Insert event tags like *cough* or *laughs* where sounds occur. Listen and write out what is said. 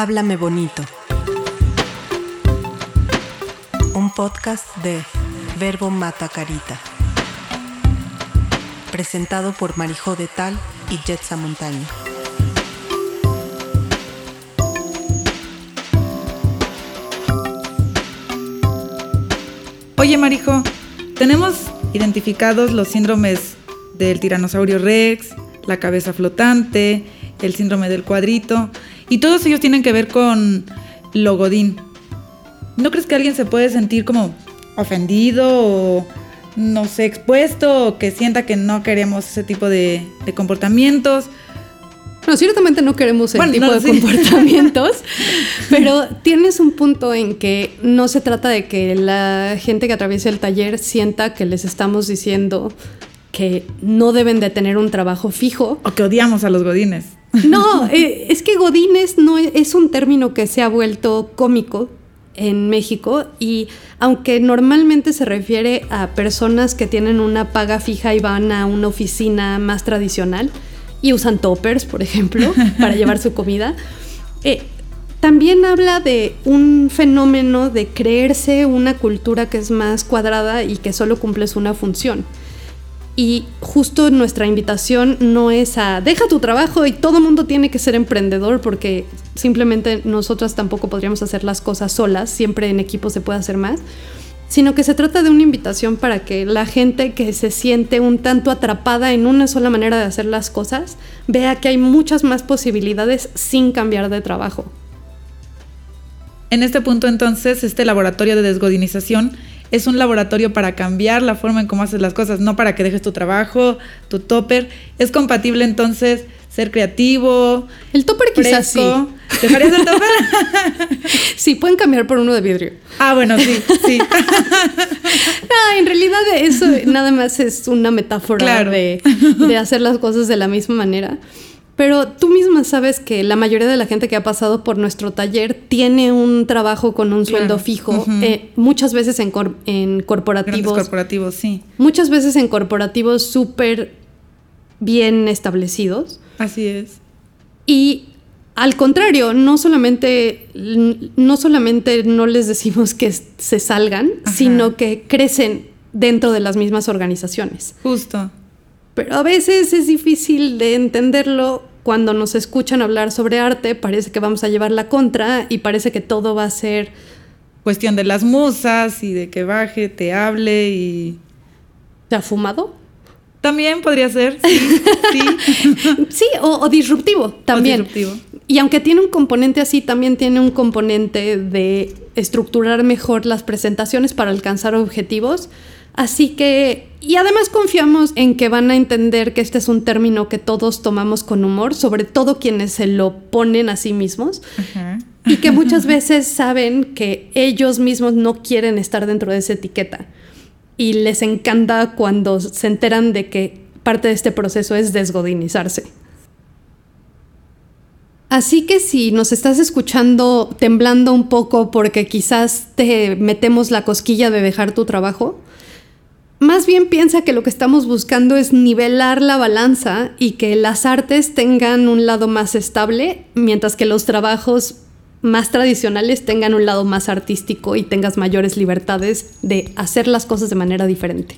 Háblame bonito. Un podcast de Verbo Mata Carita. Presentado por Marijó de Tal y Jetsa Montaño. Oye, Marijo, tenemos identificados los síndromes del tiranosaurio rex, la cabeza flotante, el síndrome del cuadrito, y todos ellos tienen que ver con lo godín. ¿No crees que alguien se puede sentir como ofendido o, no sé, expuesto o que sienta que no queremos ese tipo de, de comportamientos? No, ciertamente no queremos ese Bueno, tipo no, de sí. comportamientos, *laughs* pero tienes un punto en que no se trata de que la gente que atraviesa el taller sienta que les estamos diciendo que no deben de tener un trabajo fijo. O que odiamos a los godines. *laughs* No, eh, es que Godines no es, es un término que se ha vuelto cómico en México y aunque normalmente se refiere a personas que tienen una paga fija y van a una oficina más tradicional y usan toppers, por ejemplo, *laughs* para llevar su comida, eh, también habla de un fenómeno de creerse una cultura que es más cuadrada y que solo cumples una función. Y justo nuestra invitación no es a deja tu trabajo y todo mundo tiene que ser emprendedor porque simplemente nosotras tampoco podríamos hacer las cosas solas, siempre en equipo se puede hacer más, sino que se trata de una invitación para que la gente que se siente un tanto atrapada en una sola manera de hacer las cosas vea que hay muchas más posibilidades sin cambiar de trabajo. En este punto entonces, este laboratorio de desgodinización es un laboratorio para cambiar la forma en cómo haces las cosas, no para que dejes tu trabajo, tu topper. Es compatible entonces ser creativo. El topper quizás sí. ¿Dejarías el topper? *laughs* Sí, pueden cambiar por uno de vidrio. ah, bueno, sí, sí. *laughs* No, en realidad eso nada más es una metáfora Claro. de, de hacer las cosas de la misma manera. Pero tú misma sabes que la mayoría de la gente que ha pasado por nuestro taller tiene un trabajo con un sueldo Claro. fijo, eh, muchas veces en, cor- en Grandes corporativos, corporativos, sí. muchas veces en corporativos súper bien establecidos. Así es. Y al contrario, no solamente, no solamente no les decimos que se salgan, Ajá. sino que crecen dentro de las mismas organizaciones. Justo. Pero a veces es difícil de entenderlo cuando nos escuchan hablar sobre arte, parece que vamos a llevar la contra y parece que todo va a ser Cuestión de las musas y de que baje, te hable y... ya fumado. También podría ser, sí, *laughs* sí. Sí, o, o disruptivo también. disruptivo. Y aunque tiene un componente así, también tiene un componente de estructurar mejor las presentaciones para alcanzar objetivos. Así que, y además confiamos en que van a entender que este es un término que todos tomamos con humor, sobre todo quienes se lo ponen a sí mismos, y que muchas veces saben que ellos mismos no quieren estar dentro de esa etiqueta. Y les encanta cuando se enteran de que parte de este proceso es desgodinizarse. Así que si nos estás escuchando temblando un poco porque quizás te metemos la cosquilla de dejar tu trabajo, más bien piensa que lo que estamos buscando es nivelar la balanza y que las artes tengan un lado más estable, mientras que los trabajos más tradicionales tengan un lado más artístico y tengas mayores libertades de hacer las cosas de manera diferente.